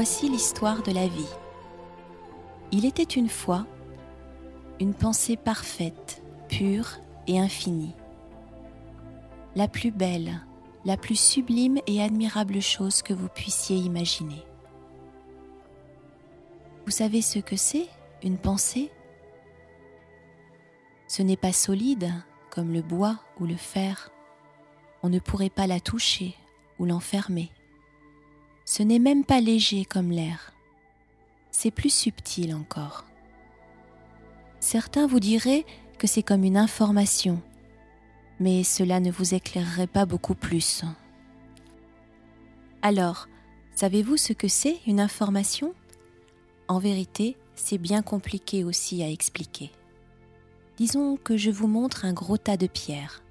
Voici l'histoire de la vie. Il était une fois une pensée parfaite, pure et infinie. La plus belle, la plus sublime et admirable chose que vous puissiez imaginer. Vous savez ce que c'est, une pensée? Ce n'est pas solide comme le bois ou le fer. On ne pourrait pas la toucher ou l'enfermer. Ce n'est même pas léger comme l'air. C'est plus subtil encore. Certains vous diraient que c'est comme une information, mais cela ne vous éclairerait pas beaucoup plus. Alors, savez-vous ce que c'est une information? En vérité, c'est bien compliqué aussi à expliquer. Disons que je vous montre un gros tas de pierres.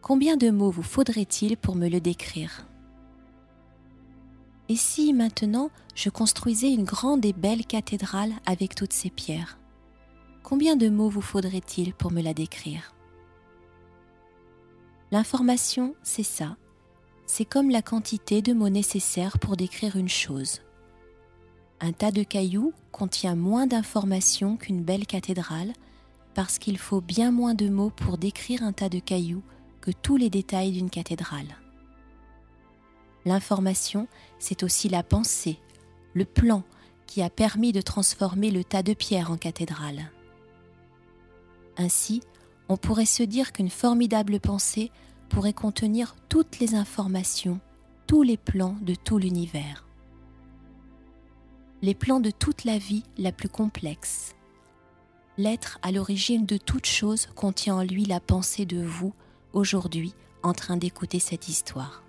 Combien de mots vous faudrait-il pour me le décrire? Et si maintenant je construisais une grande et belle cathédrale avec toutes ces pierres? Combien de mots vous faudrait-il pour me la décrire? L'information, c'est ça. C'est comme la quantité de mots nécessaires pour décrire une chose. Un tas de cailloux contient moins d'informations qu'une belle cathédrale parce qu'il faut bien moins de mots pour décrire un tas de cailloux que tous les détails d'une cathédrale. L'information, c'est aussi la pensée, le plan qui a permis de transformer le tas de pierres en cathédrale. Ainsi, on pourrait se dire qu'une formidable pensée pourrait contenir toutes les informations, tous les plans de tout l'univers. Les plans de toute la vie la plus complexe. L'être à l'origine de toute chose contient en lui la pensée de vous, aujourd'hui, en train d'écouter cette histoire.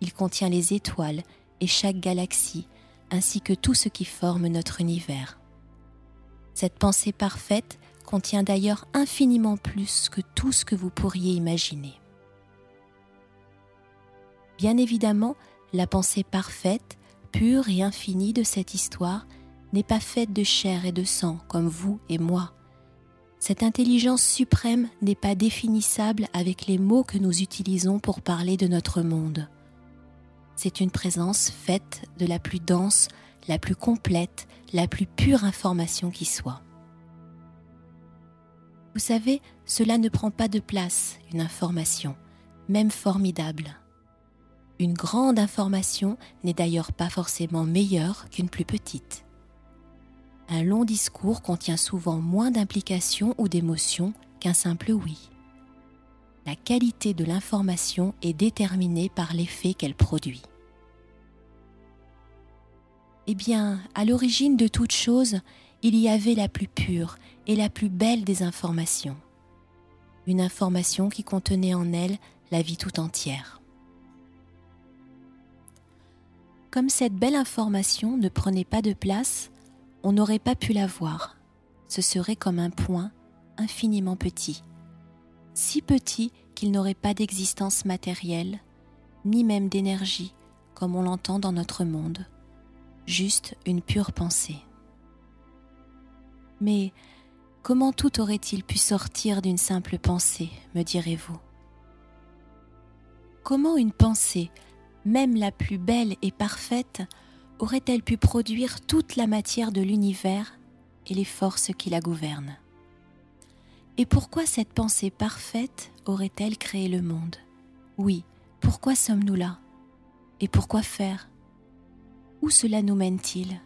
Il contient les étoiles et chaque galaxie, ainsi que tout ce qui forme notre univers. Cette pensée parfaite contient d'ailleurs infiniment plus que tout ce que vous pourriez imaginer. Bien évidemment, la pensée parfaite, pure et infinie de cette histoire n'est pas faite de chair et de sang comme vous et moi. Cette intelligence suprême n'est pas définissable avec les mots que nous utilisons pour parler de notre monde. C'est une présence faite de la plus dense, la plus complète, la plus pure information qui soit. Vous savez, cela ne prend pas de place, une information, même formidable. Une grande information n'est d'ailleurs pas forcément meilleure qu'une plus petite. Un long discours contient souvent moins d'implications ou d'émotions qu'un simple oui. La qualité de l'information est déterminée par l'effet qu'elle produit. Eh bien, à l'origine de toute chose, il y avait la plus pure et la plus belle des informations. Une information qui contenait en elle la vie tout entière. Comme cette belle information ne prenait pas de place, on n'aurait pas pu la voir. Ce serait comme un point infiniment petit, si petit qu'il n'aurait pas d'existence matérielle, ni même d'énergie, comme on l'entend dans notre monde, juste une pure pensée. Mais comment tout aurait-il pu sortir d'une simple pensée, me direz-vous? Comment une pensée, même la plus belle et parfaite, aurait-elle pu produire toute la matière de l'univers et les forces qui la gouvernent? Et pourquoi cette pensée parfaite aurait-elle créé le monde? Oui, pourquoi sommes-nous là? Et pourquoi faire? Où cela nous mène-t-il?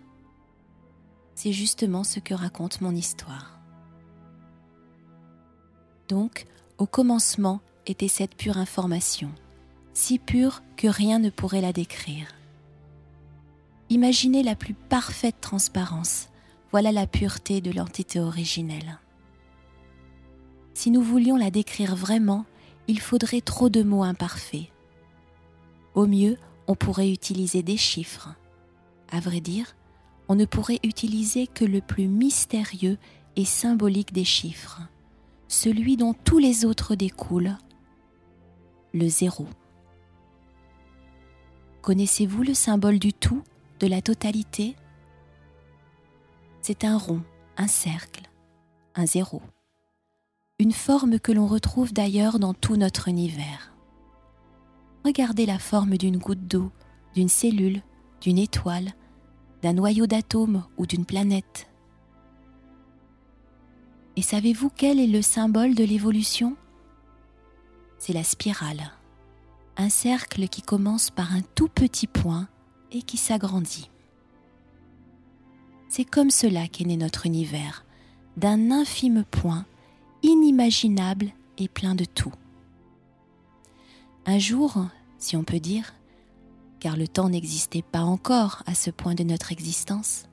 C'est justement ce que raconte mon histoire. Donc, au commencement était cette pure information, si pure que rien ne pourrait la décrire. Imaginez la plus parfaite transparence, voilà la pureté de l'entité originelle. Si nous voulions la décrire vraiment, il faudrait trop de mots imparfaits. Au mieux, on pourrait utiliser des chiffres. À vrai dire, on ne pourrait utiliser que le plus mystérieux et symbolique des chiffres, celui dont tous les autres découlent, le zéro. Connaissez-vous le symbole du tout, de la totalité? C'est un rond, un cercle, un zéro. Une forme que l'on retrouve d'ailleurs dans tout notre univers. Regardez la forme d'une goutte d'eau, d'une cellule, d'une étoile, d'un noyau d'atomes ou d'une planète. Et savez-vous quel est le symbole de l'évolution? C'est la spirale, un cercle qui commence par un tout petit point et qui s'agrandit. C'est comme cela qu'est né notre univers, d'un infime point, inimaginable et plein de tout. Un jour, si on peut dire, car le temps n'existait pas encore à ce point de notre existence,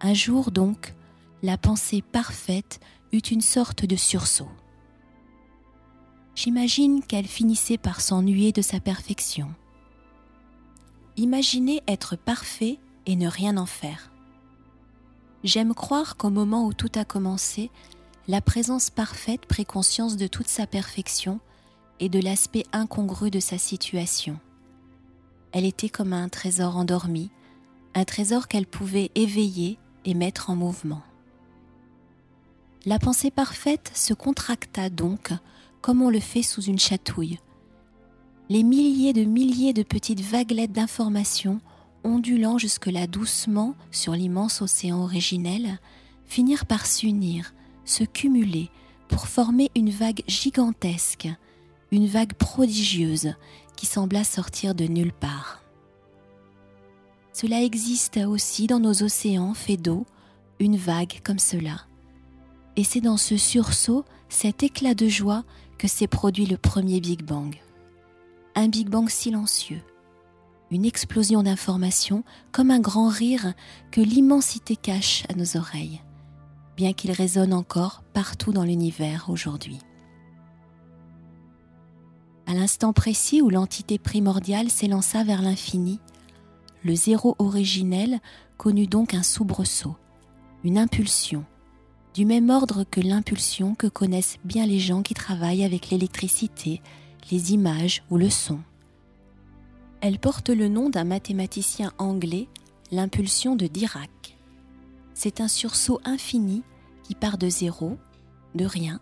un jour donc, la pensée parfaite eut une sorte de sursaut. J'imagine qu'elle finissait par s'ennuyer de sa perfection. Imaginez être parfait et ne rien en faire. J'aime croire qu'au moment où tout a commencé, la présence parfaite prit conscience de toute sa perfection et de l'aspect incongru de sa situation. Elle était comme un trésor endormi, un trésor qu'elle pouvait éveiller et mettre en mouvement. La pensée parfaite se contracta donc comme on le fait sous une chatouille. Les milliers de milliers de petites vaguelettes d'informations, ondulant jusque-là doucement sur l'immense océan originel, finirent par s'unir, se cumuler pour former une vague gigantesque, une vague prodigieuse qui sembla sortir de nulle part. Cela existe aussi dans nos océans faits d'eau, une vague comme cela et c'est dans ce sursaut, cet éclat de joie, que s'est produit le premier Big Bang. Un Big Bang silencieux, une explosion d'informations comme un grand rire que l'immensité cache à nos oreilles, bien qu'il résonne encore partout dans l'univers aujourd'hui. À l'instant précis où l'entité primordiale s'élança vers l'infini, le zéro originel connut donc un soubresaut, une impulsion, du même ordre que l'impulsion que connaissent bien les gens qui travaillent avec l'électricité, les images ou le son. Elle porte le nom d'un mathématicien anglais, l'impulsion de Dirac. C'est un sursaut infini qui part de zéro, de rien,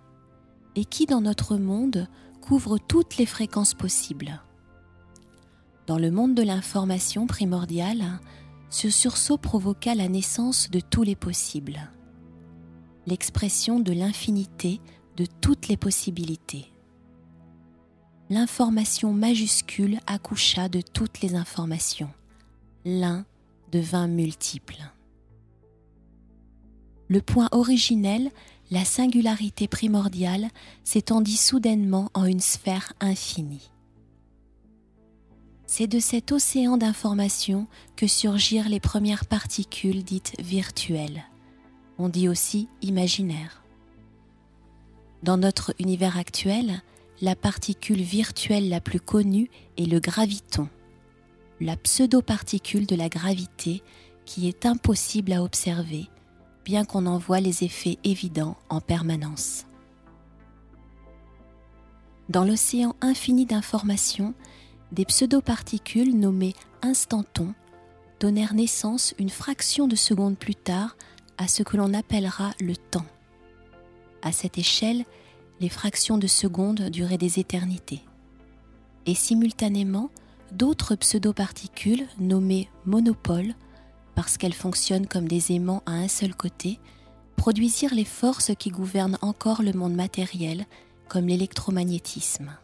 et qui dans notre monde couvre toutes les fréquences possibles. Dans le monde de l'information primordiale, ce sursaut provoqua la naissance de tous les possibles l'expression de l'infinité de toutes les possibilités. L'information majuscule accoucha de toutes les informations. L'un devint multiple. Le point originel, la singularité primordiale, s'étendit soudainement en une sphère infinie. C'est de cet océan d'informations que surgirent les premières particules dites virtuelles on dit aussi imaginaire. Dans notre univers actuel, la particule virtuelle la plus connue est le graviton, la pseudo-particule de la gravité qui est impossible à observer, bien qu'on en voit les effets évidents en permanence. Dans l'océan infini d'informations, des pseudo-particules nommées instantons donnèrent naissance une fraction de seconde plus tard à ce que l'on appellera le temps. À cette échelle, les fractions de seconde duraient des éternités. Et simultanément, d'autres pseudo-particules nommées monopoles, parce qu'elles fonctionnent comme des aimants à un seul côté, produisirent les forces qui gouvernent encore le monde matériel, comme l'électromagnétisme.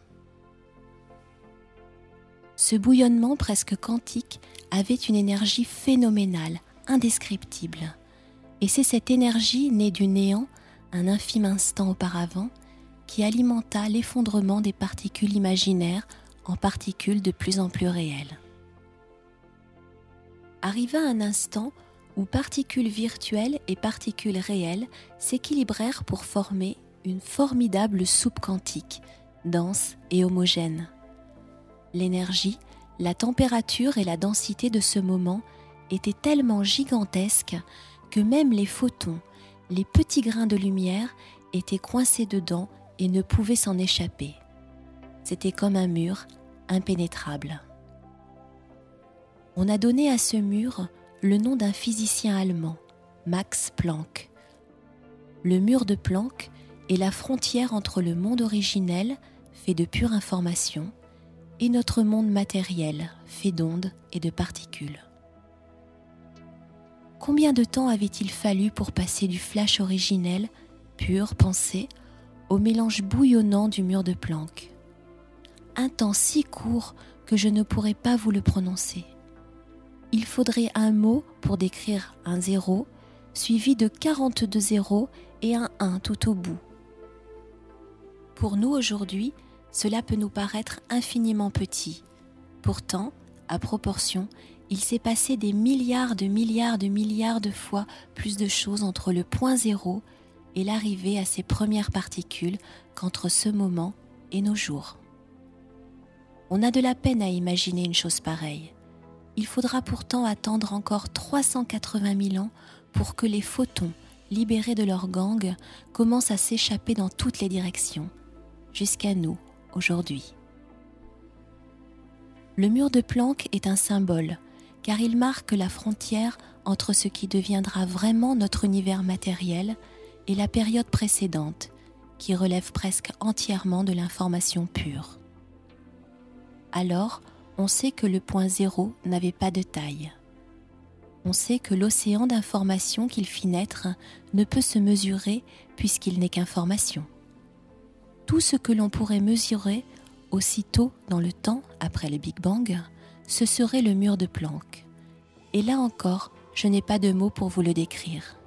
Ce bouillonnement presque quantique avait une énergie phénoménale, indescriptible. Et c'est cette énergie née du néant, un infime instant auparavant, qui alimenta l'effondrement des particules imaginaires en particules de plus en plus réelles. Arriva un instant où particules virtuelles et particules réelles s'équilibrèrent pour former une formidable soupe quantique, dense et homogène. L'énergie, la température et la densité de ce moment étaient tellement gigantesques que même les photons, les petits grains de lumière, étaient coincés dedans et ne pouvaient s'en échapper. C'était comme un mur impénétrable. On a donné à ce mur le nom d'un physicien allemand, Max Planck. Le mur de Planck est la frontière entre le monde originel, fait de pure information, et notre monde matériel, fait d'ondes et de particules. Combien de temps avait-il fallu pour passer du flash originel, pur, pensé, au mélange bouillonnant du mur de Planck? Un temps si court que je ne pourrais pas vous le prononcer. Il faudrait un mot pour décrire un zéro, suivi de 42 zéros et un 1 tout au bout. Pour nous aujourd'hui, cela peut nous paraître infiniment petit. Pourtant, à proportion, il s'est passé des milliards de milliards de milliards de fois plus de choses entre le point zéro et l'arrivée à ces premières particules qu'entre ce moment et nos jours. On a de la peine à imaginer une chose pareille. Il faudra pourtant attendre encore 380 000 ans pour que les photons, libérés de leur gang, commencent à s'échapper dans toutes les directions, jusqu'à nous aujourd'hui. Le mur de Planck est un symbole, car il marque la frontière entre ce qui deviendra vraiment notre univers matériel et la période précédente, qui relève presque entièrement de l'information pure. Alors, on sait que le point zéro n'avait pas de taille. On sait que l'océan d'information qu'il fit naître ne peut se mesurer puisqu'il n'est qu'information. Tout ce que l'on pourrait mesurer aussitôt dans le temps après le Big Bang, ce serait le mur de Planck. Et là encore, je n'ai pas de mots pour vous le décrire.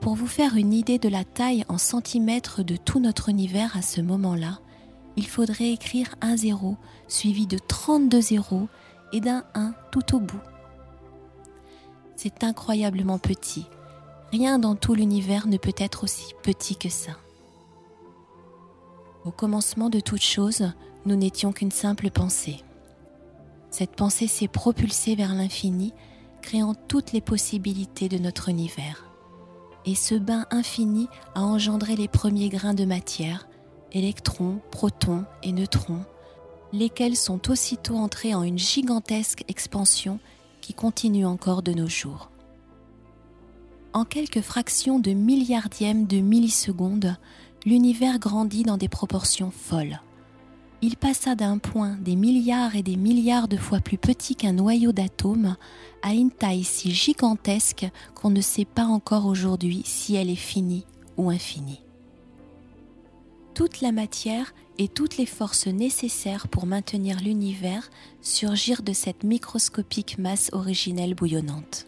Pour vous faire une idée de la taille en centimètres de tout notre univers à ce moment-là, il faudrait écrire un zéro suivi de 32 zéros et d'un 1 tout au bout. C'est incroyablement petit. Rien dans tout l'univers ne peut être aussi petit que ça. Au commencement de toute chose, nous n'étions qu'une simple pensée. Cette pensée s'est propulsée vers l'infini, créant toutes les possibilités de notre univers. Et ce bain infini a engendré les premiers grains de matière, électrons, protons et neutrons, lesquels sont aussitôt entrés en une gigantesque expansion qui continue encore de nos jours. En quelques fractions de milliardièmes de millisecondes, l'univers grandit dans des proportions folles il passa d'un point des milliards et des milliards de fois plus petit qu'un noyau d'atomes à une taille si gigantesque qu'on ne sait pas encore aujourd'hui si elle est finie ou infinie. Toute la matière et toutes les forces nécessaires pour maintenir l'univers surgirent de cette microscopique masse originelle bouillonnante.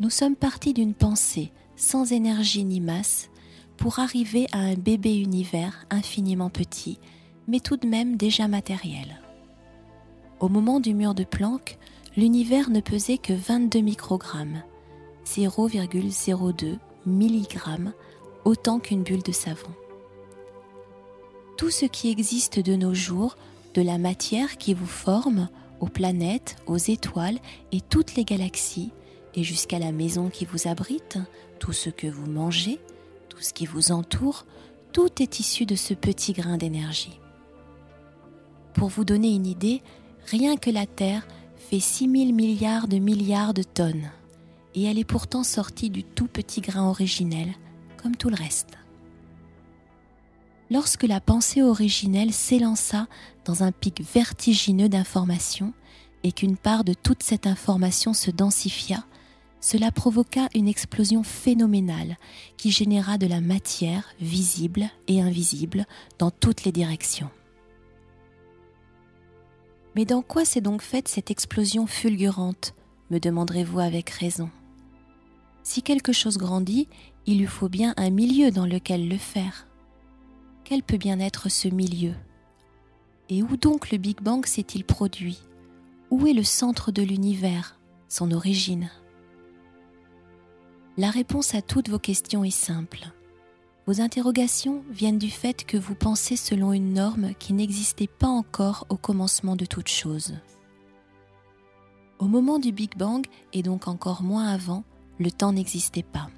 Nous sommes partis d'une pensée sans énergie ni masse pour arriver à un bébé univers infiniment petit, mais tout de même déjà matériel. Au moment du mur de Planck, l'univers ne pesait que 22 microgrammes, 0,02 mg, autant qu'une bulle de savon. Tout ce qui existe de nos jours, de la matière qui vous forme, aux planètes, aux étoiles et toutes les galaxies, et jusqu'à la maison qui vous abrite, tout ce que vous mangez, ce qui vous entoure, tout est issu de ce petit grain d'énergie. Pour vous donner une idée, rien que la Terre fait 6 000 milliards de milliards de tonnes, et elle est pourtant sortie du tout petit grain originel, tout le reste. Lorsque la pensée originelle s'élança dans un pic vertigineux d'information, et qu'une part de toute cette information se densifia, cela provoqua une explosion phénoménale qui généra de la matière visible et invisible dans toutes les directions. Mais dans quoi s'est donc faite cette explosion fulgurante? me demanderez-vous avec raison. Si quelque chose grandit, il lui faut bien un milieu dans lequel le faire. Quel peut bien être ce milieu? Et où donc le Big Bang s'est-il produit? Où est le centre de l'univers, son origine? La réponse à toutes vos questions est simple. Vos interrogations viennent du fait que vous pensez selon une norme qui n'existait pas encore au commencement de toute chose. Au moment du Big Bang, et donc encore moins avant, le temps n'existait pas.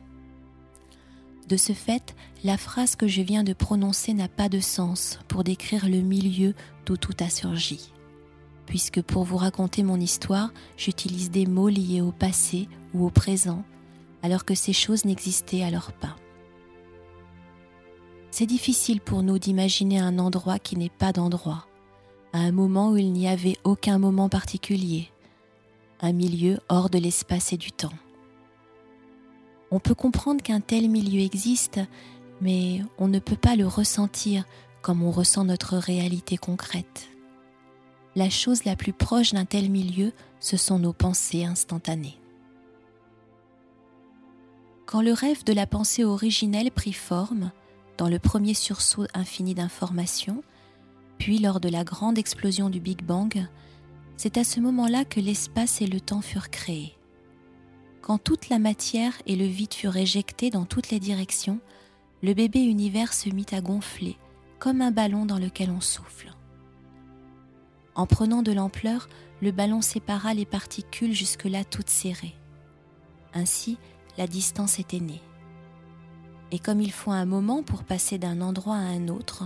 De ce fait, la phrase que je viens de prononcer n'a pas de sens pour décrire le milieu d'où tout a surgi. Puisque pour vous raconter mon histoire, j'utilise des mots liés au passé ou au présent alors que ces choses n'existaient alors pas. C'est difficile pour nous d'imaginer un endroit qui n'est pas d'endroit, à un moment où il n'y avait aucun moment particulier. un milieu hors de l'espace et du temps. On peut comprendre qu'un tel milieu existe, mais on ne peut pas le ressentir comme on ressent notre réalité concrète. La chose la plus proche d'un tel milieu, ce sont nos pensées instantanées. Quand le rêve de la pensée originelle prit forme, dans le premier sursaut infini d'informations, puis lors de la grande explosion du Big Bang, c'est à ce moment-là que l'espace et le temps furent créés. Quand toute la matière et le vide furent éjectés dans toutes les directions, le bébé univers se mit à gonfler, comme un ballon dans lequel on souffle. En prenant de l'ampleur, le ballon sépara les particules jusque-là toutes serrées. Ainsi, la distance était née. Et comme il faut un moment pour passer d'un endroit à un autre,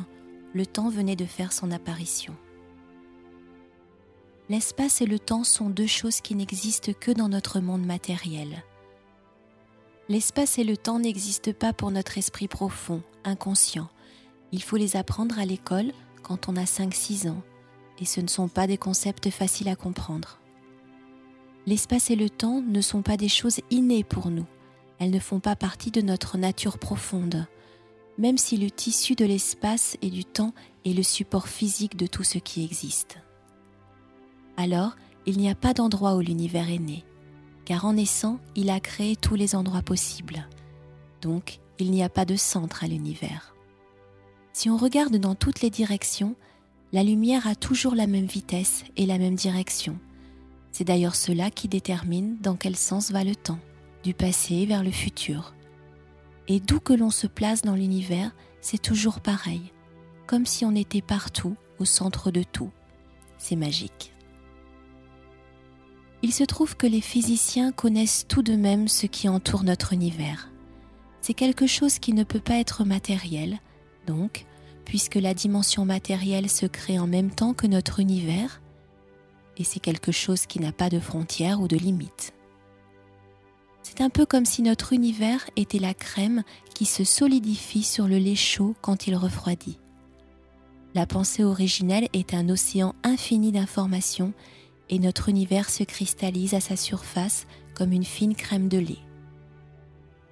le temps venait de faire son apparition. L'espace et le temps sont deux choses qui n'existent que dans notre monde matériel. L'espace et le temps n'existent pas pour notre esprit profond, inconscient. Il faut les apprendre à l'école quand on a 5-6 ans, et ce ne sont pas des concepts faciles à comprendre. L'espace et le temps ne sont pas des choses innées pour nous, elles ne font pas partie de notre nature profonde, même si le tissu de l'espace et du temps est le support physique de tout ce qui existe. Alors, il n'y a pas d'endroit où l'univers est né, car en naissant, il a créé tous les endroits possibles. Donc, il n'y a pas de centre à l'univers. Si on regarde dans toutes les directions, la lumière a toujours la même vitesse et la même direction. C'est d'ailleurs cela qui détermine dans quel sens va le temps, du passé vers le futur. Et d'où que l'on se place dans l'univers, c'est toujours pareil, comme si on était partout, au centre de tout. C'est magique. Il se trouve que les physiciens connaissent tout de même ce qui entoure notre univers. C'est quelque chose qui ne peut pas être matériel, donc, puisque la dimension matérielle se crée en même temps que notre univers, et c'est quelque chose qui n'a pas de frontières ou de limites. C'est un peu comme si notre univers était la crème qui se solidifie sur le lait chaud quand il refroidit. La pensée originelle est un océan infini d'informations et notre univers se cristallise à sa surface comme une fine crème de lait.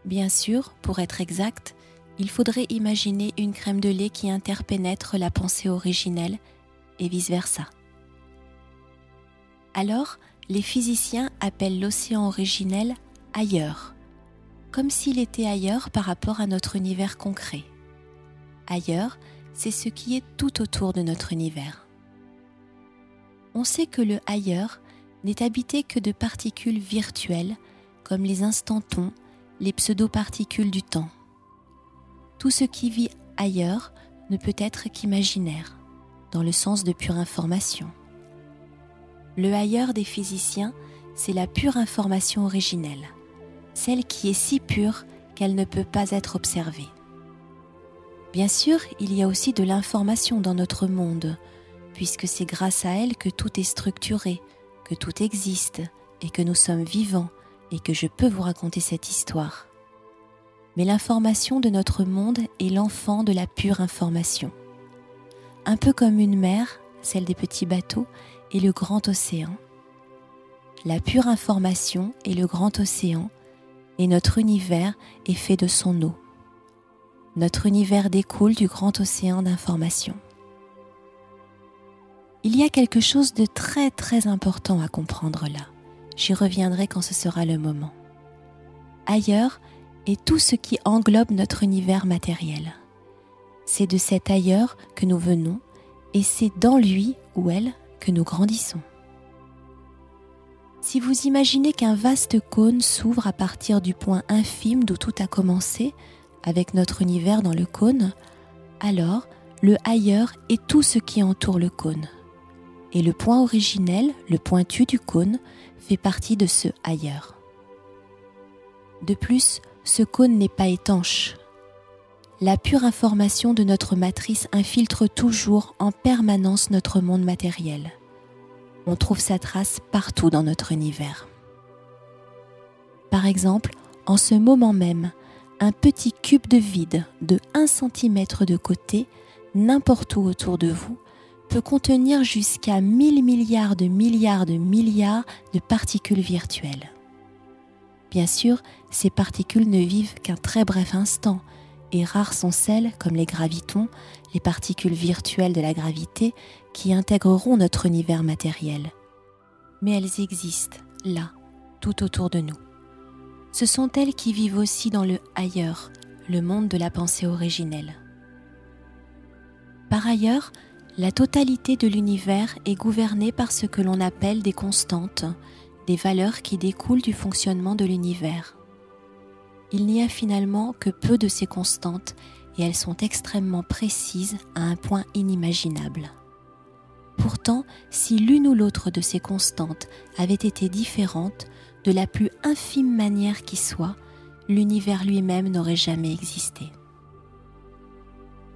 Bien sûr, pour être exact, il faudrait imaginer une crème de lait qui interpénètre la pensée originelle et vice-versa. Alors, les physiciens appellent l'océan originel ailleurs, comme s'il était ailleurs par rapport à notre univers concret. Ailleurs, c'est ce qui est tout autour de notre univers on sait que le ailleurs n'est habité que de particules virtuelles comme les instantons, les pseudo-particules du temps. Tout ce qui vit ailleurs ne peut être qu'imaginaire, dans le sens de pure information. Le ailleurs des physiciens, c'est la pure information originelle, celle qui est si pure qu'elle ne peut pas être observée. Bien sûr, il y a aussi de l'information dans notre monde, puisque c'est grâce à elle que tout est structuré, que tout existe et que nous sommes vivants et que je peux vous raconter cette histoire. Mais l'information de notre monde est l'enfant de la pure information. Un peu comme une mer, celle des petits bateaux, et le grand océan. La pure information est le grand océan, et notre univers est fait de son eau. Notre univers découle du grand océan d'information il y a quelque chose de très très important à comprendre là. J'y reviendrai quand ce sera le moment. Ailleurs est tout ce qui englobe notre univers matériel. C'est de cet ailleurs que nous venons et c'est dans lui ou elle que nous grandissons. Si vous imaginez qu'un vaste cône s'ouvre à partir du point infime d'où tout a commencé, avec notre univers dans le cône, alors le ailleurs est tout ce qui entoure le cône et le point originel, le pointu du cône, fait partie de ce ailleurs. De plus, ce cône n'est pas étanche. La pure information de notre matrice infiltre toujours en permanence notre monde matériel. On trouve sa trace partout dans notre univers. Par exemple, en ce moment même, un petit cube de vide de 1 cm de côté, n'importe où autour de vous, peut contenir jusqu'à 1000 milliards de milliards de milliards de particules virtuelles. Bien sûr, ces particules ne vivent qu'un très bref instant, et rares sont celles, comme les gravitons, les particules virtuelles de la gravité, qui intégreront notre univers matériel. Mais elles existent, là, tout autour de nous. Ce sont elles qui vivent aussi dans le ailleurs, le monde de la pensée originelle. Par ailleurs, la totalité de l'univers est gouvernée par ce que l'on appelle des constantes, des valeurs qui découlent du fonctionnement de l'univers il n'y a finalement que peu de ces constantes et elles sont extrêmement précises à un point inimaginable. Pourtant, si l'une ou l'autre de ces constantes avait été différente, de la plus infime manière qui soit, l'univers lui-même n'aurait jamais existé.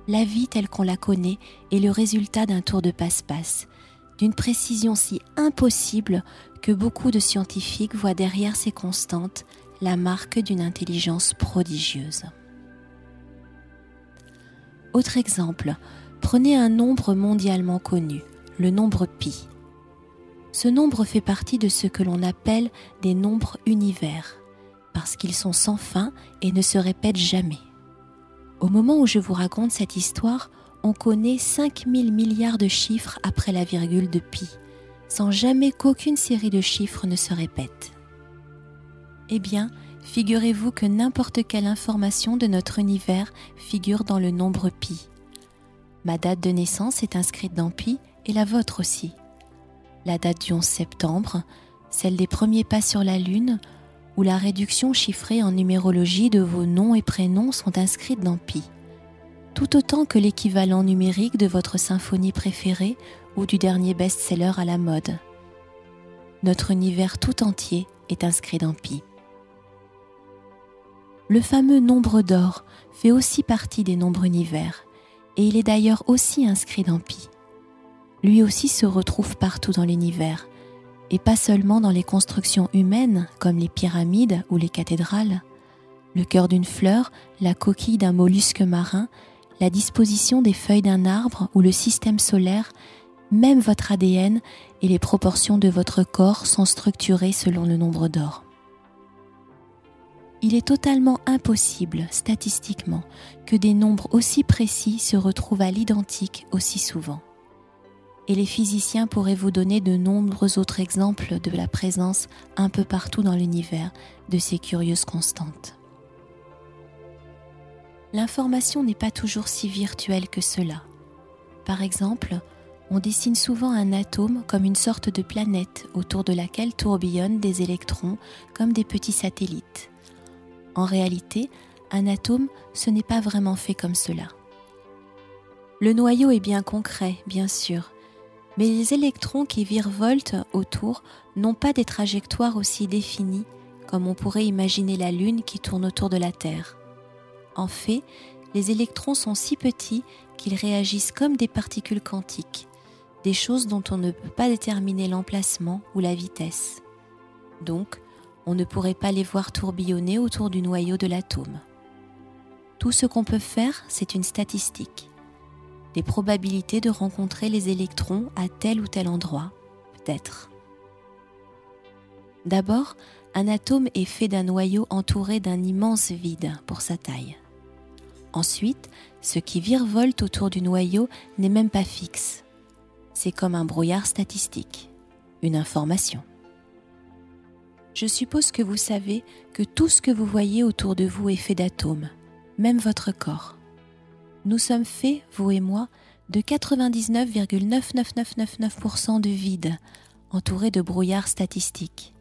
La vie telle qu'on la connaît est le résultat d'un tour de passe-passe, d'une précision si impossible que beaucoup de scientifiques voient derrière ces constantes la marque d'une intelligence prodigieuse. Autre exemple, prenez un nombre mondialement connu, le nombre pi. Ce nombre fait partie de ce que l'on appelle des nombres univers, parce qu'ils sont sans fin et ne se répètent jamais. Au moment où je vous raconte cette histoire, on connaît 5000 milliards de chiffres après la virgule de pi, sans jamais qu'aucune série de chiffres ne se répète. Eh bien, figurez-vous que n'importe quelle information de notre univers figure dans le nombre pi. Ma date de naissance est inscrite dans pi et la vôtre aussi. La date du 11 septembre, celle des premiers pas sur la Lune, ou la réduction chiffrée en numérologie de vos noms et prénoms sont inscrites dans pi, tout autant que l'équivalent numérique de votre symphonie préférée ou du dernier best-seller à la mode. Notre univers tout entier est inscrit dans pi. Le fameux nombre d'or fait aussi partie des nombres univers, et il est d'ailleurs aussi inscrit dans Pi. Lui aussi se retrouve partout dans l'univers, et pas seulement dans les constructions humaines comme les pyramides ou les cathédrales. Le cœur d'une fleur, la coquille d'un mollusque marin, la disposition des feuilles d'un arbre ou le système solaire, même votre ADN et les proportions de votre corps sont structurés selon le nombre d'or il est totalement impossible, statistiquement, que des nombres aussi précis se retrouvent à l'identique aussi souvent. Et les physiciens pourraient vous donner de nombreux autres exemples de la présence un peu partout dans l'univers de ces curieuses constantes. L'information n'est pas toujours si virtuelle que cela. Par exemple, on dessine souvent un atome comme une sorte de planète autour de laquelle tourbillonnent des électrons comme des petits satellites. En réalité, un atome, ce n'est pas vraiment fait comme cela. Le noyau est bien concret, bien sûr, mais les électrons qui virevoltent autour n'ont pas des trajectoires aussi définies comme on pourrait imaginer la Lune qui tourne autour de la Terre. En fait, les électrons sont si petits qu'ils réagissent comme des particules quantiques, des choses dont on ne peut pas déterminer l'emplacement ou la vitesse. Donc, on ne pourrait pas les voir tourbillonner autour du noyau de l'atome. Tout ce qu'on peut faire, c'est une statistique. Les probabilités de rencontrer les électrons à tel ou tel endroit, peut-être. D'abord, un atome est fait d'un noyau entouré d'un immense vide pour sa taille. Ensuite, ce qui virevolte autour du noyau n'est même pas fixe. C'est comme un brouillard statistique, une information. Je suppose que vous savez que tout ce que vous voyez autour de vous est fait d'atomes, même votre corps. Nous sommes faits, vous et moi, de 99,99999% de vide, entouré de brouillard statistique.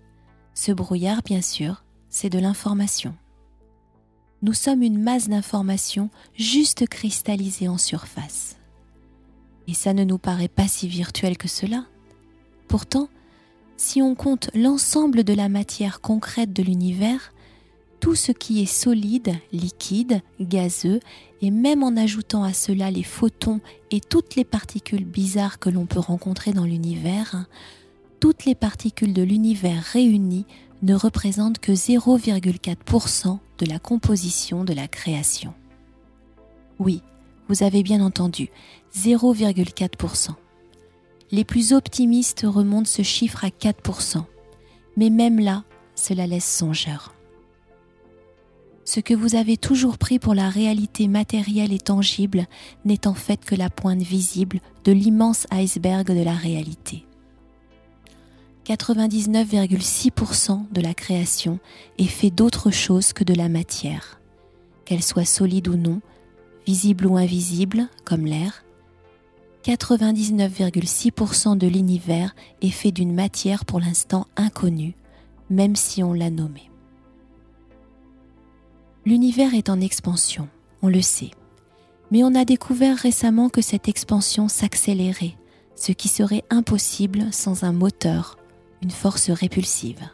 Ce brouillard, bien sûr, c'est de l'information. Nous sommes une masse d'informations juste cristallisée en surface. Et ça ne nous paraît pas si virtuel que cela. Pourtant, si on compte l'ensemble de la matière concrète de l'univers, tout ce qui est solide, liquide, gazeux, et même en ajoutant à cela les photons et toutes les particules bizarres que l'on peut rencontrer dans l'univers, toutes les particules de l'univers réunies ne représentent que 0,4% de la composition de la création. Oui, vous avez bien entendu, 0,4%. Les plus optimistes remontent ce chiffre à 4%. Mais même là, cela laisse songeur. Ce que vous avez toujours pris pour la réalité matérielle et tangible n'est en fait que la pointe visible de l'immense iceberg de la réalité. 99,6% de la création est fait d'autre chose que de la matière, qu'elle soit solide ou non, visible ou invisible, comme l'air. 99,6% de l'univers est fait d'une matière pour l'instant inconnue, même si on l'a nommée. L'univers est en expansion, on le sait. Mais on a découvert récemment que cette expansion s'accélérait, ce qui serait impossible sans un moteur, une force répulsive.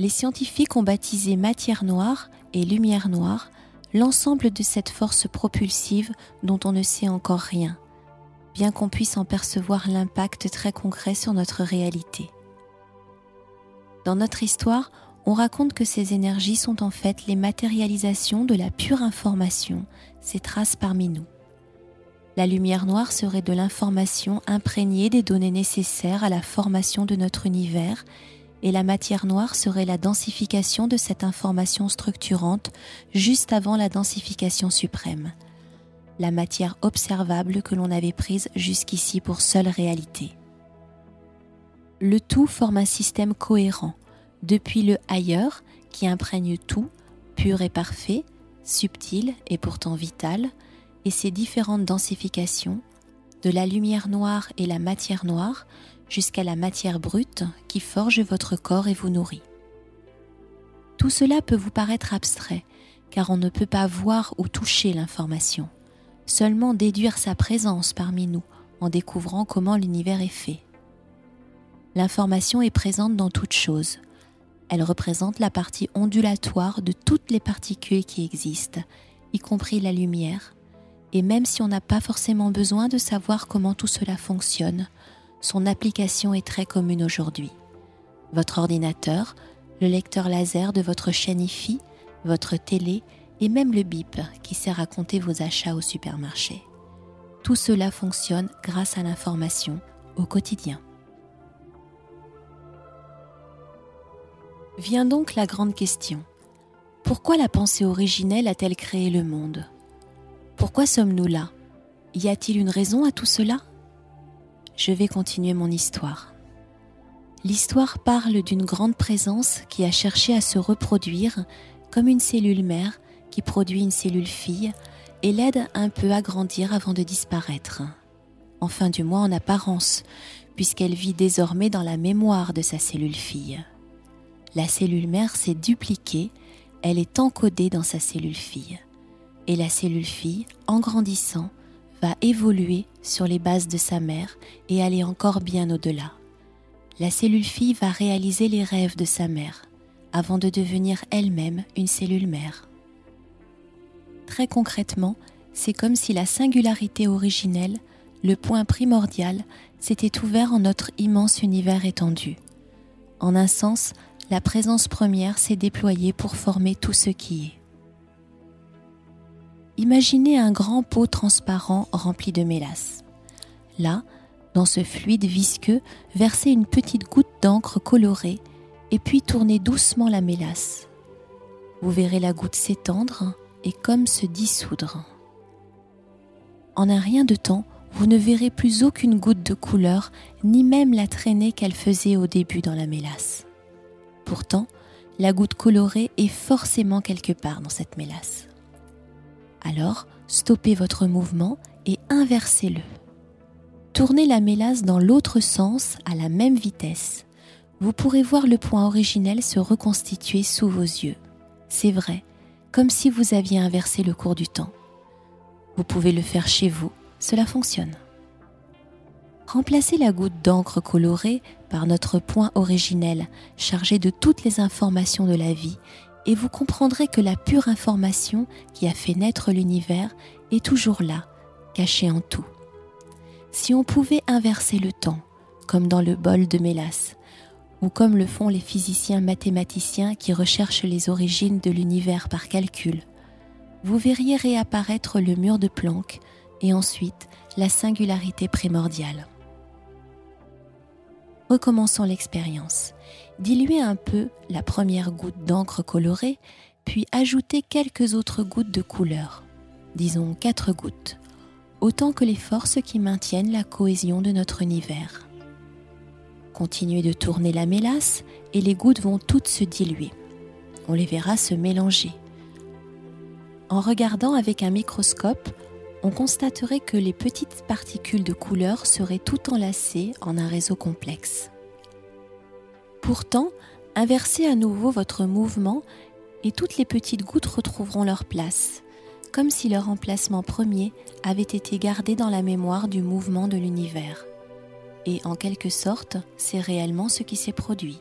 Les scientifiques ont baptisé matière noire et lumière noire l'ensemble de cette force propulsive dont on ne sait encore rien, bien qu'on puisse en percevoir l'impact très concret sur notre réalité. Dans notre histoire, on raconte que ces énergies sont en fait les matérialisations de la pure information, ces traces parmi nous. La lumière noire serait de l'information imprégnée des données nécessaires à la formation de notre univers, et la matière noire serait la densification de cette information structurante juste avant la densification suprême, la matière observable que l'on avait prise jusqu'ici pour seule réalité. Le tout forme un système cohérent, depuis le ailleurs qui imprègne tout, pur et parfait, subtil et pourtant vital, et ses différentes densifications, de la lumière noire et la matière noire jusqu'à la matière brute qui forge votre corps et vous nourrit. Tout cela peut vous paraître abstrait, car on ne peut pas voir ou toucher l'information, seulement déduire sa présence parmi nous en découvrant comment l'univers est fait. L'information est présente dans toute chose, elle représente la partie ondulatoire de toutes les particules qui existent, y compris la lumière. Et même si on n'a pas forcément besoin de savoir comment tout cela fonctionne, son application est très commune aujourd'hui. Votre ordinateur, le lecteur laser de votre chaîne IFI, votre télé et même le bip qui sert à compter vos achats au supermarché. Tout cela fonctionne grâce à l'information au quotidien. Vient donc la grande question. Pourquoi la pensée originelle a-t-elle créé le monde? Pourquoi sommes-nous là? Y a-t-il une raison à tout cela? Je vais continuer mon histoire. L'histoire parle d'une grande présence qui a cherché à se reproduire comme une cellule mère qui produit une cellule fille et l'aide un peu à grandir avant de disparaître. Enfin du moins en apparence, puisqu'elle vit désormais dans la mémoire de sa cellule fille la cellule mère s'est dupliquée, elle est encodée dans sa cellule fille. Et la cellule fille, en grandissant, va évoluer sur les bases de sa mère et aller encore bien au-delà. La cellule fille va réaliser les rêves de sa mère avant de devenir elle-même une cellule mère. Très concrètement, c'est comme si la singularité originelle, le point primordial, s'était ouvert en notre immense univers étendu. En un sens, la présence première s'est déployée pour former tout ce qui est. Imaginez un grand pot transparent rempli de mélasse. Là, dans ce fluide visqueux, versez une petite goutte d'encre colorée et puis tournez doucement la mélasse. Vous verrez la goutte s'étendre et comme se dissoudre. En un rien de temps, vous ne verrez plus aucune goutte de couleur, ni même la traînée qu'elle faisait au début dans la mélasse. Pourtant, la goutte colorée est forcément quelque part dans cette mélasse. Alors, stoppez votre mouvement et inversez-le. Tournez la mélasse dans l'autre sens à la même vitesse. Vous pourrez voir le point originel se reconstituer sous vos yeux. C'est vrai, comme si vous aviez inversé le cours du temps. Vous pouvez le faire chez vous, cela fonctionne. Remplacez la goutte d'encre colorée par notre point originel chargé de toutes les informations de la vie et vous comprendrez que la pure information qui a fait naître l'univers est toujours là, cachée en tout. Si on pouvait inverser le temps, comme dans le bol de mélasse, ou comme le font les physiciens mathématiciens qui recherchent les origines de l'univers par calcul, vous verriez réapparaître le mur de Planck et ensuite la singularité primordiale. Recommençons l'expérience. Diluez un peu la première goutte d'encre colorée, puis ajoutez quelques autres gouttes de couleur, disons quatre gouttes, autant que les forces qui maintiennent la cohésion de notre univers. Continuez de tourner la mélasse et les gouttes vont toutes se diluer. On les verra se mélanger. En regardant avec un microscope, on constaterait que les petites particules de couleur seraient tout enlacées en un réseau complexe. Pourtant, inversez à nouveau votre mouvement et toutes les petites gouttes retrouveront leur place, comme si leur emplacement premier avait été gardé dans la mémoire du mouvement de l'univers. Et en quelque sorte, c'est réellement ce qui s'est produit.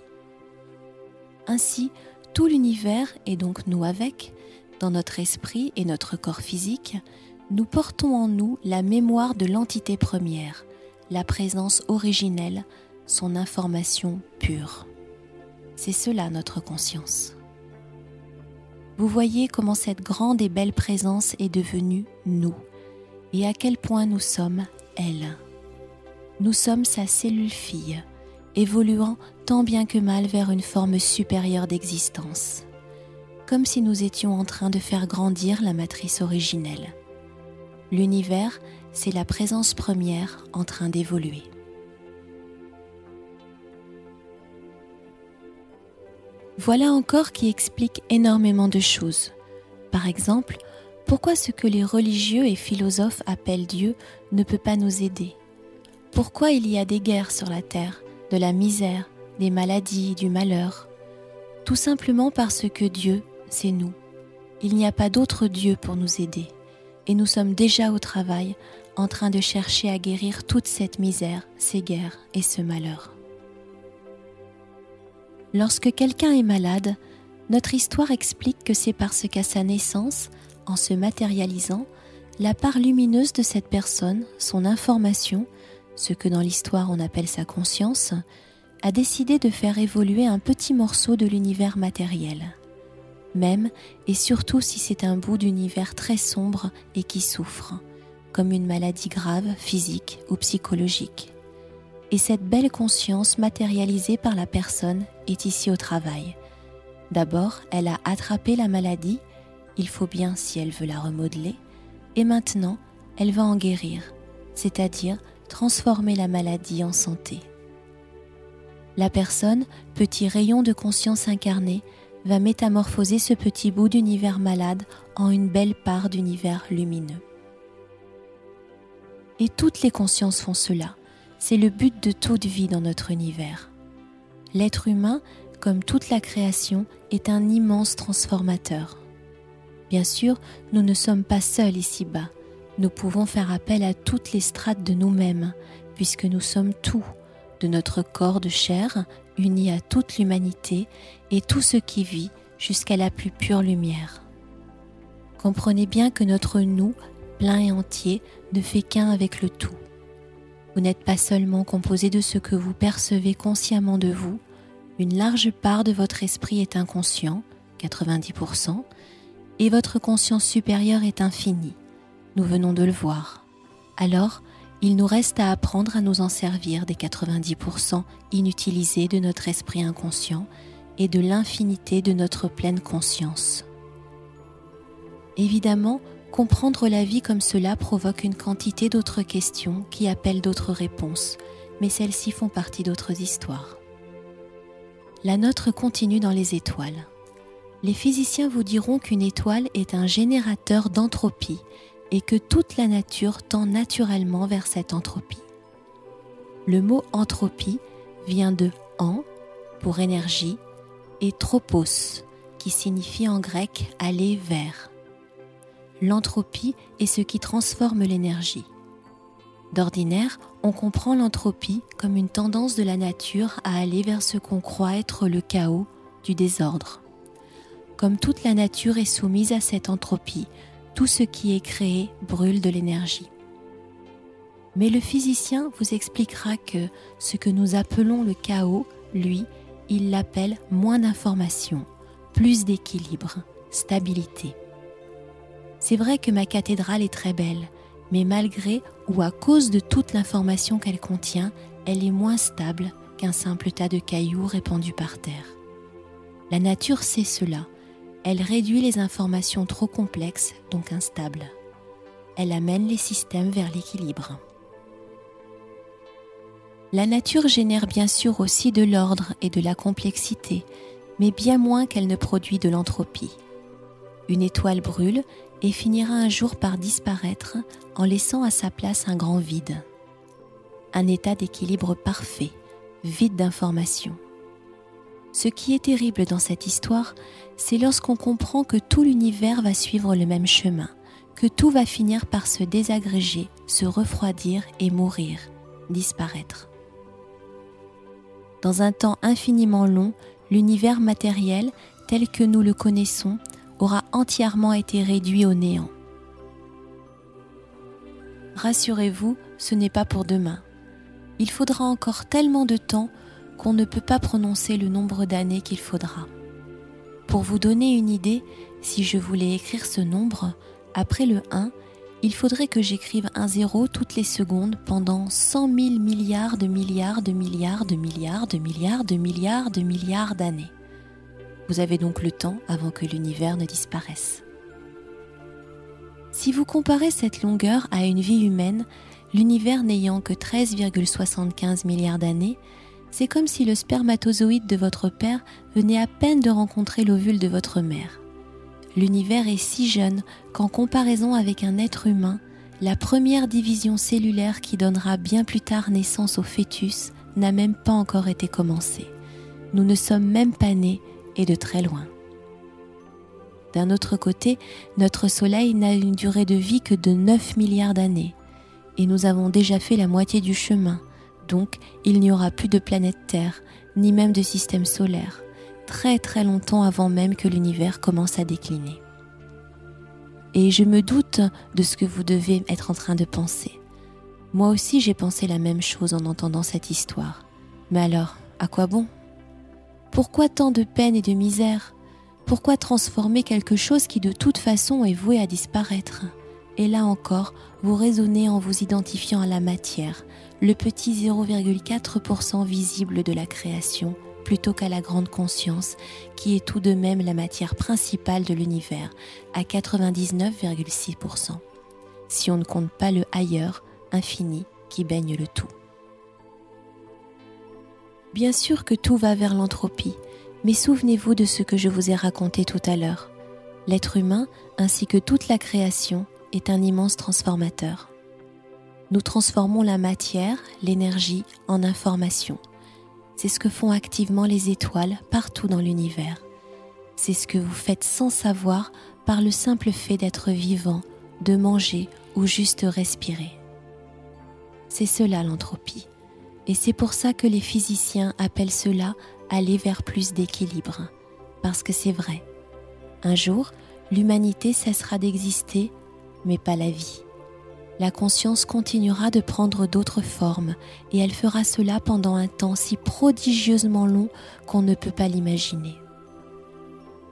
Ainsi, tout l'univers, et donc nous avec, dans notre esprit et notre corps physique, nous portons en nous la mémoire de l'entité première, la présence originelle, son information pure. C'est cela notre conscience. Vous voyez comment cette grande et belle présence est devenue nous, et à quel point nous sommes elle. Nous sommes sa cellule fille, évoluant tant bien que mal vers une forme supérieure d'existence, comme si nous étions en train de faire grandir la matrice originelle. L'univers, c'est la présence première en train d'évoluer. Voilà encore qui explique énormément de choses. Par exemple, pourquoi ce que les religieux et philosophes appellent Dieu ne peut pas nous aider? Pourquoi il y a des guerres sur la terre, de la misère, des maladies, du malheur? Tout simplement parce que Dieu, c'est nous. Il n'y a pas d'autre Dieu pour nous aider. Et nous sommes déjà au travail en train de chercher à guérir toute cette misère, ces guerres et ce malheur. Lorsque quelqu'un est malade, notre histoire explique que c'est parce qu'à sa naissance, en se matérialisant, la part lumineuse de cette personne, son information, ce que dans l'histoire on appelle sa conscience, a décidé de faire évoluer un petit morceau de l'univers matériel. Même et surtout si c'est un bout d'univers très sombre et qui souffre, comme une maladie grave, physique ou psychologique et cette belle conscience matérialisée par la personne est ici au travail. D'abord, elle a attrapé la maladie, il faut bien si elle veut la remodeler, et maintenant, elle va en guérir, c'est-à-dire transformer la maladie en santé. La personne, petit rayon de conscience incarné, va métamorphoser ce petit bout d'univers malade en une belle part d'univers lumineux. Et toutes les consciences font cela c'est le but de toute vie dans notre univers. L'être humain, comme toute la création, est un immense transformateur. Bien sûr, nous ne sommes pas seuls ici-bas. Nous pouvons faire appel à toutes les strates de nous-mêmes, puisque nous sommes tout, de notre corps de chair, uni à toute l'humanité et tout ce qui vit jusqu'à la plus pure lumière. Comprenez bien que notre nous, plein et entier, ne fait qu'un avec le tout. Vous n'êtes pas seulement composé de ce que vous percevez consciemment de vous, une large part de votre esprit est inconscient, 90%, et votre conscience supérieure est infinie. Nous venons de le voir. Alors, il nous reste à apprendre à nous en servir des 90% inutilisés de notre esprit inconscient et de l'infinité de notre pleine conscience. Évidemment, Comprendre la vie comme cela provoque une quantité d'autres questions qui appellent d'autres réponses, mais celles-ci font partie d'autres histoires. La nôtre continue dans les étoiles. Les physiciens vous diront qu'une étoile est un générateur d'entropie et que toute la nature tend naturellement vers cette entropie. Le mot entropie vient de en pour énergie et tropos qui signifie en grec aller vers l'entropie est ce qui transforme l'énergie. D'ordinaire, on comprend l'entropie comme une tendance de la nature à aller vers ce qu'on croit être le chaos, du désordre. Comme toute la nature est soumise à cette entropie, tout ce qui est créé brûle de l'énergie. Mais le physicien vous expliquera que ce que nous appelons le chaos, lui, il l'appelle moins d'information, plus d'équilibre, stabilité. C'est vrai que ma cathédrale est très belle, mais malgré ou à cause de toute l'information qu'elle contient, elle est moins stable qu'un simple tas de cailloux répandus par terre. La nature sait cela. Elle réduit les informations trop complexes, donc instables. Elle amène les systèmes vers l'équilibre. La nature génère bien sûr aussi de l'ordre et de la complexité, mais bien moins qu'elle ne produit de l'entropie. Une étoile brûle et finira un jour par disparaître en laissant à sa place un grand vide. Un état d'équilibre parfait, vide d'informations. Ce qui est terrible dans cette histoire, c'est lorsqu'on comprend que tout l'univers va suivre le même chemin, que tout va finir par se désagréger, se refroidir et mourir, disparaître. Dans un temps infiniment long, l'univers matériel tel que nous le connaissons aura entièrement été réduit au néant. Rassurez-vous, ce n'est pas pour demain. Il faudra encore tellement de temps qu'on ne peut pas prononcer le nombre d'années qu'il faudra. Pour vous donner une idée, si je voulais écrire ce nombre, après le 1, il faudrait que j'écrive un zéro toutes les secondes pendant 100 000 milliards de milliards de milliards de milliards de milliards de milliards de milliards d'années. Vous avez donc le temps avant que l'univers ne disparaisse. Si vous comparez cette longueur à une vie humaine, l'univers n'ayant que 13,75 milliards d'années, c'est comme si le spermatozoïde de votre père venait à peine de rencontrer l'ovule de votre mère. L'univers est si jeune qu'en comparaison avec un être humain, la première division cellulaire qui donnera bien plus tard naissance au fœtus n'a même pas encore été commencée. Nous ne sommes même pas nés et de très loin. D'un autre côté, notre Soleil n'a une durée de vie que de 9 milliards d'années, et nous avons déjà fait la moitié du chemin, donc il n'y aura plus de planète Terre, ni même de système solaire, très très longtemps avant même que l'univers commence à décliner. Et je me doute de ce que vous devez être en train de penser. Moi aussi j'ai pensé la même chose en entendant cette histoire. Mais alors, à quoi bon? Pourquoi tant de peine et de misère? Pourquoi transformer quelque chose qui de toute façon est voué à disparaître? Et là encore, vous raisonnez en vous identifiant à la matière, le petit 0,4% visible de la création, plutôt qu'à la grande conscience, qui est tout de même la matière principale de l'univers, à 99,6%, si on ne compte pas le ailleurs, infini, qui baigne le tout. Bien sûr que tout va vers l'entropie, mais souvenez-vous de ce que je vous ai raconté tout à l'heure. L'être humain, ainsi que toute la création, est un immense transformateur. Nous transformons la matière, l'énergie, en information. C'est ce que font activement les étoiles partout dans l'univers. C'est ce que vous faites sans savoir par le simple fait d'être vivant, de manger ou juste respirer. C'est cela l'entropie. Et c'est pour ça que les physiciens appellent cela aller vers plus d'équilibre. Parce que c'est vrai. Un jour, l'humanité cessera d'exister, mais pas la vie. La conscience continuera de prendre d'autres formes, et elle fera cela pendant un temps si prodigieusement long qu'on ne peut pas l'imaginer.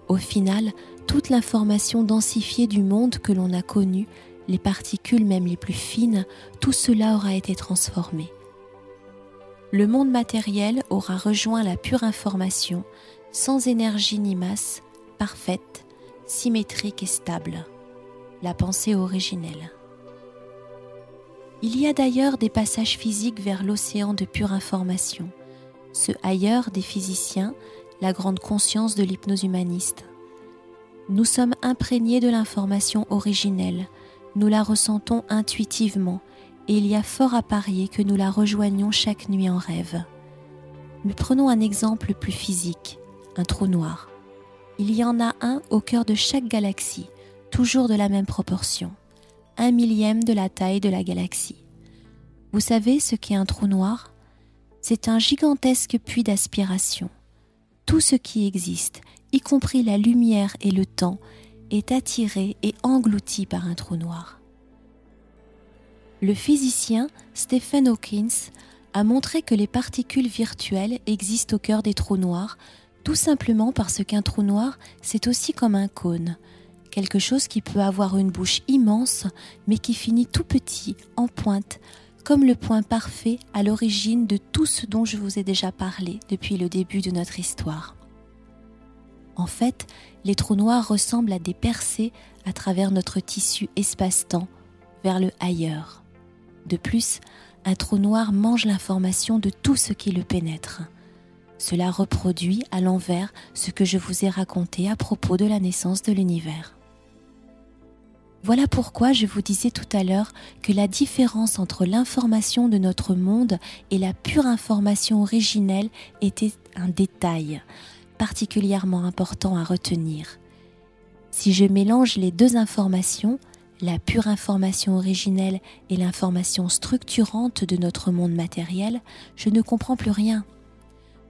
Au final, toute l'information densifiée du monde que l'on a connu, les particules même les plus fines, tout cela aura été transformé le monde matériel aura rejoint la pure information, sans énergie ni masse, parfaite, symétrique et stable, la pensée originelle. Il y a d'ailleurs des passages physiques vers l'océan de pure information, ce ailleurs des physiciens, la grande conscience de l'hypnose humaniste. Nous sommes imprégnés de l'information originelle, nous la ressentons intuitivement, et il y a fort à parier que nous la rejoignons chaque nuit en rêve. Mais prenons un exemple plus physique, un trou noir. Il y en a un au cœur de chaque galaxie, toujours de la même proportion, un millième de la taille de la galaxie. Vous savez ce qu'est un trou noir? C'est un gigantesque puits d'aspiration. Tout ce qui existe, y compris la lumière et le temps, est attiré et englouti par un trou noir le physicien Stephen Hawkins a montré que les particules virtuelles existent au cœur des trous noirs, tout simplement parce qu'un trou noir, c'est aussi comme un cône, quelque chose qui peut avoir une bouche immense, mais qui finit tout petit, en pointe, comme le point parfait à l'origine de tout ce dont je vous ai déjà parlé depuis le début de notre histoire. En fait, les trous noirs ressemblent à des percées à travers notre tissu espace-temps vers le ailleurs. De plus, un trou noir mange l'information de tout ce qui le pénètre. Cela reproduit à l'envers ce que je vous ai raconté à propos de la naissance de l'univers. Voilà pourquoi je vous disais tout à l'heure que la différence entre l'information de notre monde et la pure information originelle était un détail particulièrement important à retenir. Si je mélange les deux informations, la pure information originelle et l'information structurante de notre monde matériel, je ne comprends plus rien.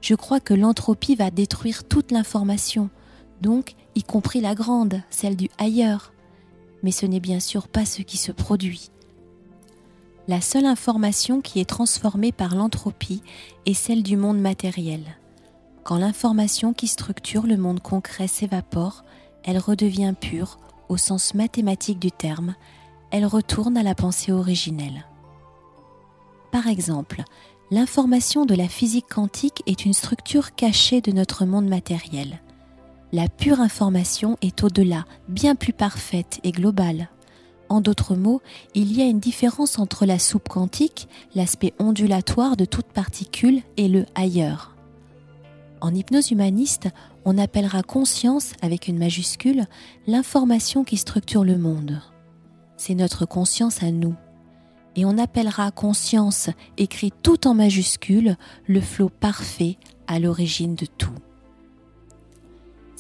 Je crois que l'entropie va détruire toute l'information, donc y compris la grande, celle du ailleurs mais ce n'est bien sûr pas ce qui se produit. La seule information qui est transformée par l'entropie est celle du monde matériel. Quand l'information qui structure le monde concret s'évapore, elle redevient pure au sens mathématique du terme, elle retourne à la pensée originelle. Par exemple, l'information de la physique quantique est une structure cachée de notre monde matériel la pure information est au-delà, bien plus parfaite et globale. En d'autres mots, il y a une différence entre la soupe quantique, l'aspect ondulatoire de toute particule, et le ailleurs. En hypnose humaniste, on appellera conscience, avec une majuscule, l'information qui structure le monde. C'est notre conscience à nous. Et on appellera conscience, écrit tout en majuscule, le flot parfait à l'origine de tout.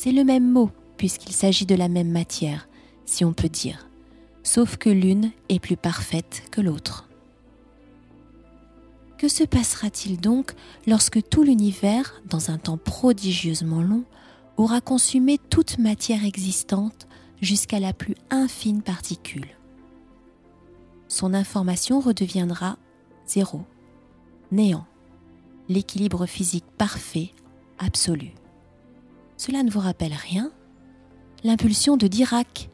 C'est le même mot, puisqu'il s'agit de la même matière, si on peut dire, sauf que l'une est plus parfaite que l'autre. Que se passera-t-il donc lorsque tout l'univers, dans un temps prodigieusement long, aura consumé toute matière existante jusqu'à la plus infime particule? Son information redeviendra zéro, néant, l'équilibre physique parfait, absolu. Cela ne vous rappelle rien? L'impulsion de Dirac.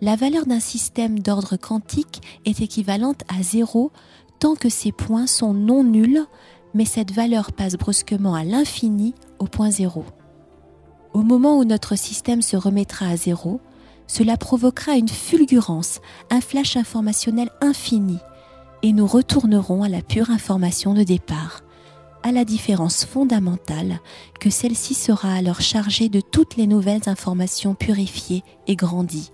La valeur d'un système d'ordre quantique est équivalente à zéro tant que ces points sont non nuls, mais cette valeur passe brusquement à l'infini au point zéro. Au moment où notre système se remettra à zéro, cela provoquera une fulgurance, un flash informationnel infini, et nous retournerons à la pure information de départ, à la différence fondamentale que celle-ci sera alors chargée de toutes les nouvelles informations purifiées et grandies,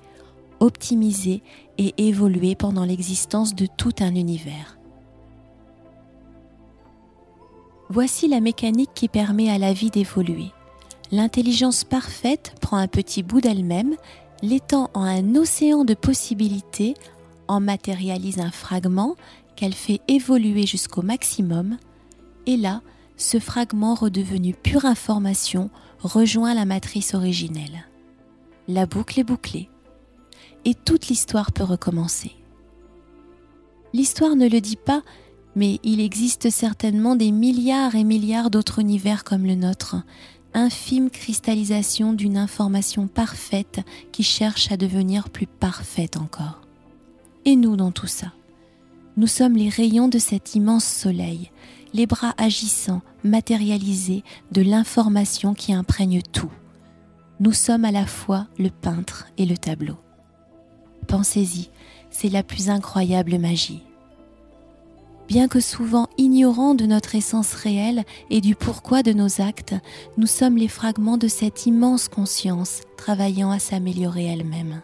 optimisées et évoluées pendant l'existence de tout un univers. Voici la mécanique qui permet à la vie d'évoluer. L'intelligence parfaite prend un petit bout d'elle-même, l'étend en un océan de possibilités, en matérialise un fragment qu'elle fait évoluer jusqu'au maximum, et là, ce fragment redevenu pure information rejoint la matrice originelle. La boucle est bouclée. Et toute l'histoire peut recommencer. L'histoire ne le dit pas, mais il existe certainement des milliards et milliards d'autres univers comme le nôtre, infime cristallisation d'une information parfaite qui cherche à devenir plus parfaite encore. Et nous dans tout ça Nous sommes les rayons de cet immense soleil, les bras agissants, matérialisés de l'information qui imprègne tout. Nous sommes à la fois le peintre et le tableau. Pensez-y, c'est la plus incroyable magie. Bien que souvent ignorants de notre essence réelle et du pourquoi de nos actes, nous sommes les fragments de cette immense conscience travaillant à s'améliorer elle-même.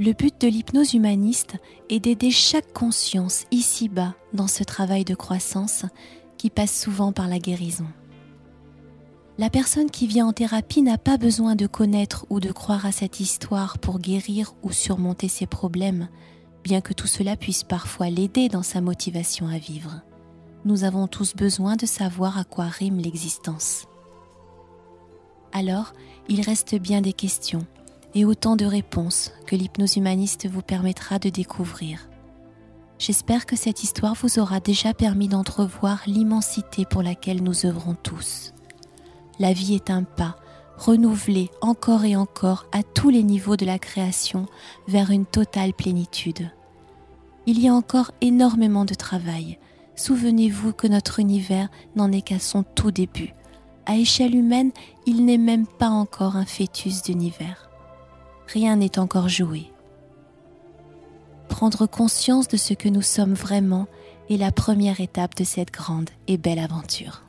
Le but de l'hypnose humaniste est d'aider chaque conscience ici-bas dans ce travail de croissance qui passe souvent par la guérison. La personne qui vient en thérapie n'a pas besoin de connaître ou de croire à cette histoire pour guérir ou surmonter ses problèmes, bien que tout cela puisse parfois l'aider dans sa motivation à vivre. Nous avons tous besoin de savoir à quoi rime l'existence. Alors, il reste bien des questions et autant de réponses que l'hypnose humaniste vous permettra de découvrir. J'espère que cette histoire vous aura déjà permis d'entrevoir l'immensité pour laquelle nous œuvrons tous. La vie est un pas, renouvelé encore et encore à tous les niveaux de la création vers une totale plénitude. Il y a encore énormément de travail. Souvenez-vous que notre univers n'en est qu'à son tout début. À échelle humaine, il n'est même pas encore un fœtus d'univers. Rien n'est encore joué. Prendre conscience de ce que nous sommes vraiment est la première étape de cette grande et belle aventure.